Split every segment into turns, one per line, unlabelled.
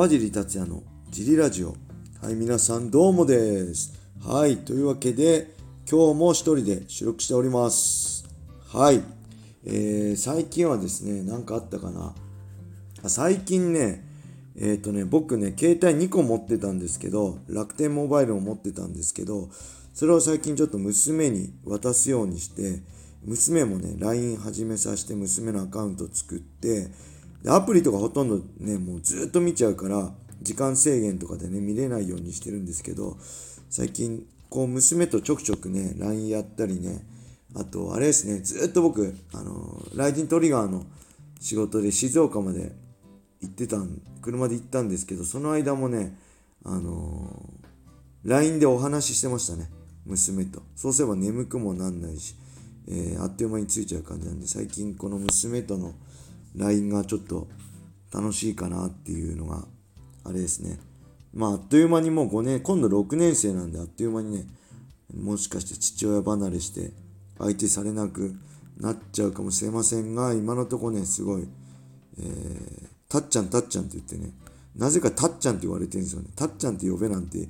川尻達也のジリラジオ。はい、皆さんどうもです。はい、というわけで、今日も一人で収録しております。はい、えー、最近はですね、何かあったかな。最近ね、えっ、ー、とね、僕ね、携帯2個持ってたんですけど、楽天モバイルを持ってたんですけど、それを最近ちょっと娘に渡すようにして、娘もね、LINE 始めさせて娘のアカウント作って、でアプリとかほとんどね、もうずっと見ちゃうから、時間制限とかでね、見れないようにしてるんですけど、最近、こう、娘とちょくちょくね、LINE やったりね、あと、あれですね、ずっと僕、あの、ライジントリガーの仕事で静岡まで行ってたん、車で行ったんですけど、その間もね、あの LINE でお話ししてましたね、娘と。そうすれば眠くもなんないし、えー、あっという間に着いちゃう感じなんで、最近この娘との LINE がちょっと楽しいかなっていうのが、あれですね。まあ、あっという間にもう5年、今度6年生なんで、あっという間にね、もしかして父親離れして、相手されなくなっちゃうかもしれませんが、今のとこね、すごい、えー、たっちゃんたっちゃんって言ってね、なぜかたっちゃんって言われてるんですよね。たっちゃんって呼べなんて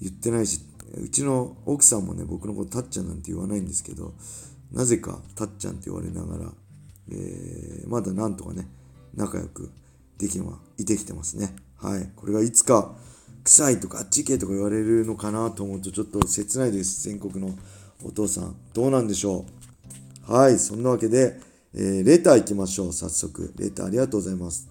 言ってないし、うちの奥さんもね、僕のことたっちゃんなんて言わないんですけど、なぜかたっちゃんって言われながら、えー、まだなんとかね、仲良くできま、いてきてますね。はい。これがいつか、臭いとかあっち行けとか言われるのかなと思うとちょっと切ないです。全国のお父さん。どうなんでしょうはい。そんなわけで、えー、レター行きましょう。早速。レターありがとうございます。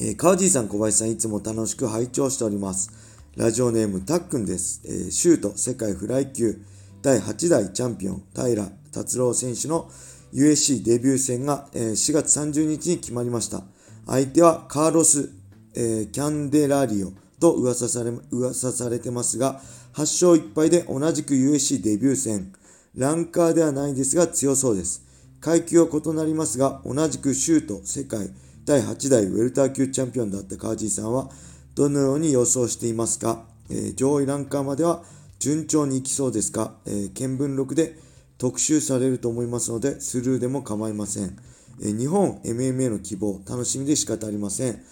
えー、川尻さん、小林さん、いつも楽しく拝聴しております。ラジオネーム、たっくんです。えー、シュート世界フライ級第8代チャンピオン、平達郎選手の USC デビュー戦が4月30日に決まりました。相手はカーロス、キャンデラリオと噂され噂されてますが、8勝1敗で同じく USC デビュー戦。ランカーではないですが強そうです。階級は異なりますが、同じくシュート世界第8代ウェルター級チャンピオンだった川地さんは、どのように予想していますか、えー、上位ランカーまでは順調にいきそうですか、えー、見聞録で特集されると思いますので、スルーでも構いません。え日本 MMA の希望、楽しみで仕方ありません。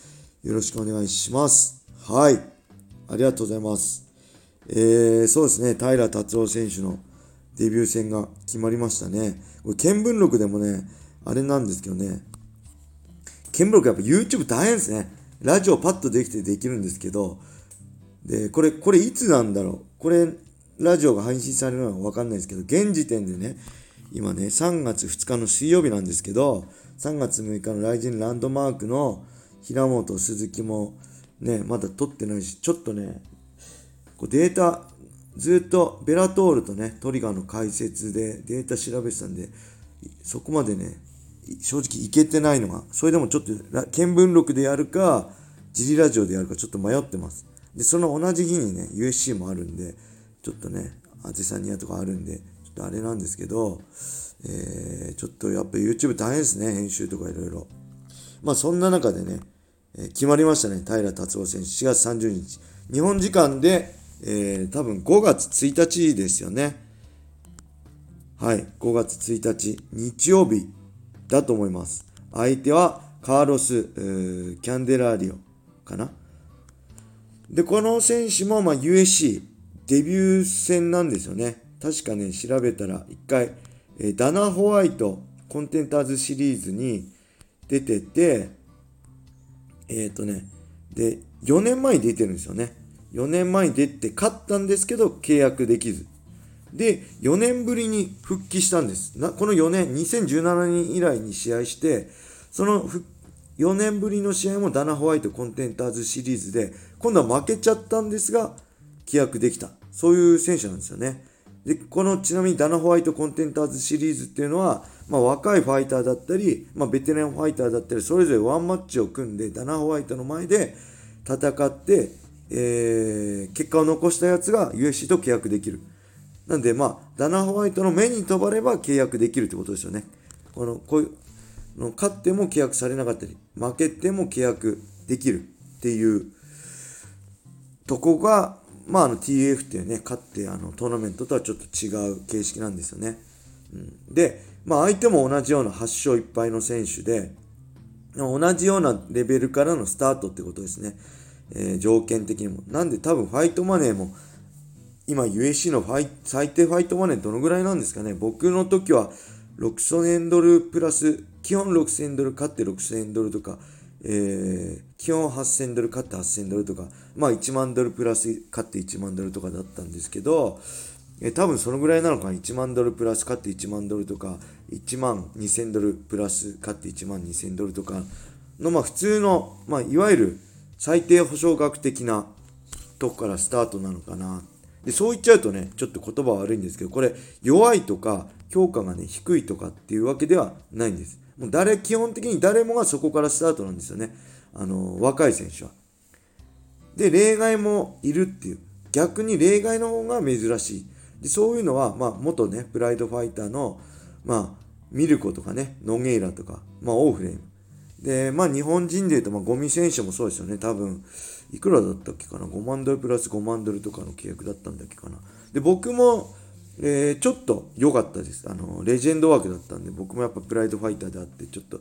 よろしくお願いします。はい。ありがとうございます。えー、そうですね、平達夫選手のデビュー戦が決まりましたね。これ、見聞録でもね、あれなんですけどね、見聞録やっぱ YouTube 大変ですね。ラジオパッとできてできるんですけど、で、これ、これいつなんだろうこれ、ラジオが配信されるのはわかんないですけど、現時点でね、今ね、3月2日の水曜日なんですけど、3月6日のライジンランドマークの平本、鈴木もね、まだ撮ってないし、ちょっとね、こうデータ、ずっとベラトールとね、トリガーの解説でデータ調べてたんで、そこまでね、正直いけてないのが、それでもちょっと見聞録でやるか、ジリラジオでやるかちょっと迷ってます。で、その同じ日にね、USC もあるんで、ちょっとね、アジサニアとかあるんで、ちょっとあれなんですけど、えー、ちょっとやっぱ YouTube 大変ですね、編集とかいろいろ。まあそんな中でね、えー、決まりましたね、平達夫選手、4月30日。日本時間で、えー、多分5月1日ですよね。はい、5月1日、日曜日だと思います。相手はカーロス、キャンデラーリオかな。で、この選手もまあ USC デビュー戦なんですよね。確かね、調べたら一回、えダナ・ホワイトコンテンターズシリーズに出てて、えっ、ー、とね、で、4年前に出てるんですよね。4年前に出て勝ったんですけど、契約できず。で、4年ぶりに復帰したんです。なこの4年、2017年以来に試合して、その4年ぶりの試合もダナ・ホワイトコンテンターズシリーズで、今度は負けちゃったんですが、規約できた。そういう選手なんですよね。で、このちなみにダナ・ホワイトコンテンターズシリーズっていうのは、まあ、若いファイターだったり、まあ、ベテランファイターだったり、それぞれワンマッチを組んで、ダナ・ホワイトの前で戦って、えー、結果を残したやつが UFC と契約できる。なんで、まあ、ダナ・ホワイトの目に飛ばれば契約できるってことですよね。この、こういう、の勝っても契約されなかったり、負けても契約できるっていうとこが、まあ、あの TF っていうね、勝ってあのトーナメントとはちょっと違う形式なんですよね。うん、で、まあ、相手も同じような8勝1敗の選手で、同じようなレベルからのスタートってことですね。えー、条件的にも。なんで多分ファイトマネーも、今 USC のファイ最低ファイトマネーどのぐらいなんですかね。僕の時は6000ドルプラス、基本6000ドル買って6000ドルとか、えー、基本8000ドル買って8000ドルとか、まあ1万ドルプラス買って1万ドルとかだったんですけど、えー、多分そのぐらいなのかな？1万ドルプラス買って1万ドルとか、1万2000ドルプラス買って1万2000ドルとかの、まあ普通の、まあいわゆる最低保証額的なとこからスタートなのかな。で、そう言っちゃうとね、ちょっと言葉悪いんですけど、これ弱いとか評価がね、低いとかっていうわけではないんです。もう誰、基本的に誰もがそこからスタートなんですよね。あの、若い選手は。で、例外もいるっていう。逆に例外の方が珍しい。で、そういうのは、まあ、元ね、プライドファイターの、まあ、ミルコとかね、ノゲイラとか、まあ、オーフレーム。で、まあ、日本人で言うと、まあ、ゴミ選手もそうですよね。多分、いくらだったっけかな？5万ドルプラス5万ドルとかの契約だったんだっけかな？で、僕も、え、ちょっと良かったです。あの、レジェンドワークだったんで、僕もやっぱプライドファイターであって、ちょっと、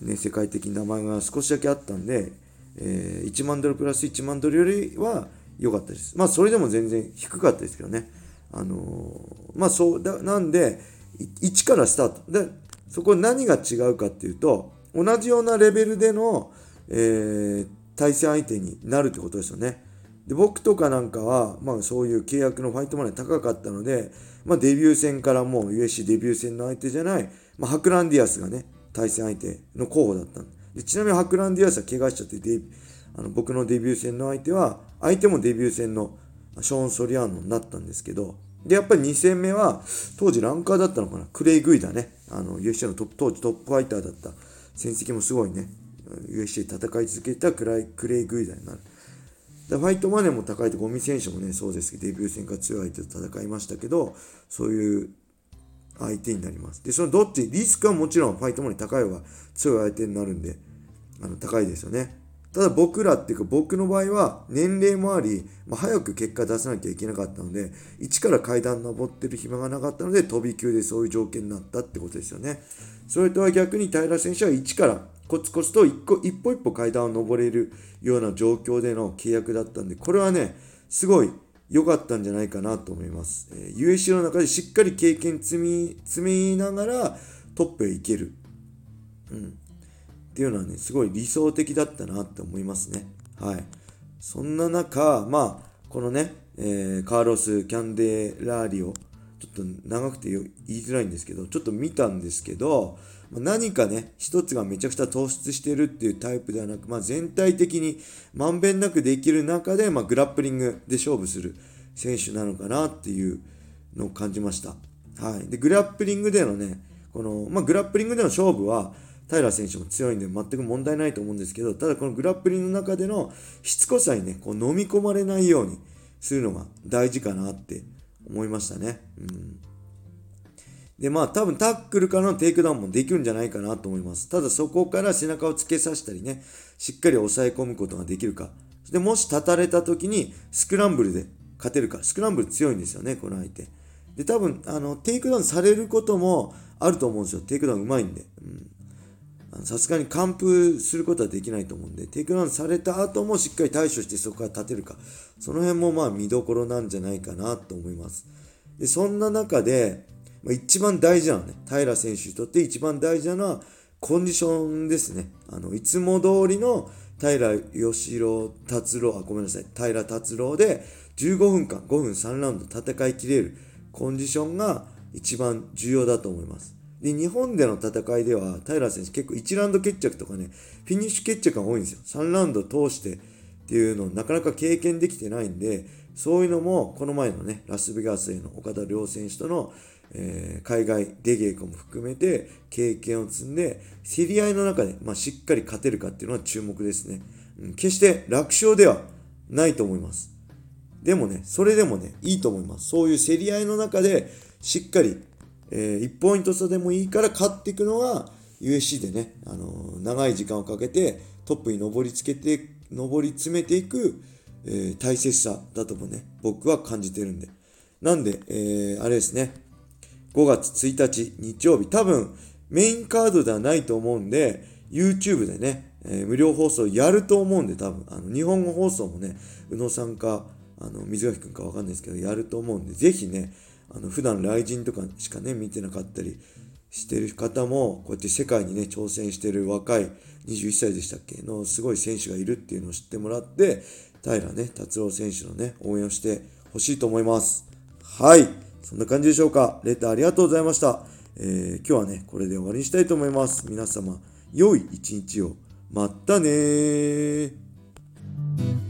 ね、世界的に名前が少しだけあったんで、えー、1万ドルプラス1万ドルよりは良かったです。まあ、それでも全然低かったですけどね。あのー、まあ、そう、だなんで、1からスタート。で、そこ何が違うかっていうと、同じようなレベルでの、えー、対戦相手になるってことですよね。で僕とかなんかは、まあ、そういう契約のファイトマネー高かったので、まあ、デビュー戦からもう USC デビュー戦の相手じゃない、まあ、ハクランディアスがね対戦相手の候補だったでちなみにハクランディアスは怪我しちゃってデあの僕のデビュー戦の相手は相手もデビュー戦のショーン・ソリアーノになったんですけどでやっぱり2戦目は当時ランカーだったのかな。クレイ・グイだね。あの USC のトップ当時トップファイターだった。戦績もすごいね。USC で戦い続けたクレイ・グイダになる。ファイトマネーも高いと、ゴミ選手もね、そうですけど、デビュー戦から強い相手と戦いましたけど、そういう相手になります。で、そのどっち、リスクはもちろんファイトマネー高い方が強い相手になるんで、あの高いですよね。ただ僕らっていうか僕の場合は年齢もあり、まあ、早く結果出さなきゃいけなかったので、一から階段登ってる暇がなかったので、飛び級でそういう条件になったってことですよね。それとは逆に平選手は一からコツコツと一個一歩一歩階段を登れるような状況での契約だったんで、これはね、すごい良かったんじゃないかなと思います。えー、USC の中でしっかり経験積み、積みながらトップへ行ける。うん。っていうのはね、すごい理想的だったなって思いますね。はい。そんな中、まあ、このね、えー、カーロス・キャンデラーリオ、ちょっと長くて言いづらいんですけど、ちょっと見たんですけど、何かね、一つがめちゃくちゃ突出してるっていうタイプではなく、まあ、全体的にまんべんなくできる中で、まあ、グラップリングで勝負する選手なのかなっていうのを感じました。はい。で、グラップリングでのね、この、まあ、グラップリングでの勝負は、平良選手も強いんで全く問題ないと思うんですけど、ただこのグラップリングの中でのしつこさにね、こう飲み込まれないようにするのが大事かなって思いましたね。うんで、まあ多分タックルからのテイクダウンもできるんじゃないかなと思います。ただそこから背中をつけさせたりね、しっかり抑え込むことができるか。で、もし立たれた時にスクランブルで勝てるか。スクランブル強いんですよね、この相手。で、多分、あの、テイクダウンされることもあると思うんですよ。テイクダウンうまいんで。うんさすがに完封することはできないと思うんで、テイクダウンされた後もしっかり対処してそこから立てるか。その辺もまあ見どころなんじゃないかなと思います。で、そんな中で、一番大事なのね、平良選手にとって一番大事なのは、コンディションですね。あの、いつも通りの平吉郎達郎、あ、ごめんなさい、平達郎で15分間、5分3ラウンド戦いきれるコンディションが一番重要だと思います。で、日本での戦いでは、平選手結構1ラウンド決着とかね、フィニッシュ決着が多いんですよ。3ラウンド通してっていうのをなかなか経験できてないんで、そういうのも、この前のね、ラスベガスへの岡田亮選手とのえー、海外出稽古も含めて経験を積んで、競り合いの中で、まあ、しっかり勝てるかっていうのは注目ですね。うん、決して楽勝ではないと思います。でもね、それでもね、いいと思います。そういう競り合いの中で、しっかり、えー、1ポイント差でもいいから勝っていくのが、USC でね、あのー、長い時間をかけてトップに上りつけて、上り詰めていく、えー、大切さだともね、僕は感じてるんで。なんで、えー、あれですね、5月1日日曜日、多分メインカードではないと思うんで、YouTube でね、えー、無料放送やると思うんで、多分、あの、日本語放送もね、宇野さんか、あの、水垣くんかわかんないですけど、やると思うんで、ぜひね、あの、普段雷神とかしかね、見てなかったりしてる方も、こうやって世界にね、挑戦してる若い21歳でしたっけのすごい選手がいるっていうのを知ってもらって、平ね、達郎選手のね、応援をしてほしいと思います。はい。そんな感じでしょうか。レターありがとうございました。えー、今日はね、これで終わりにしたいと思います。皆様、良い一日を。まったねー。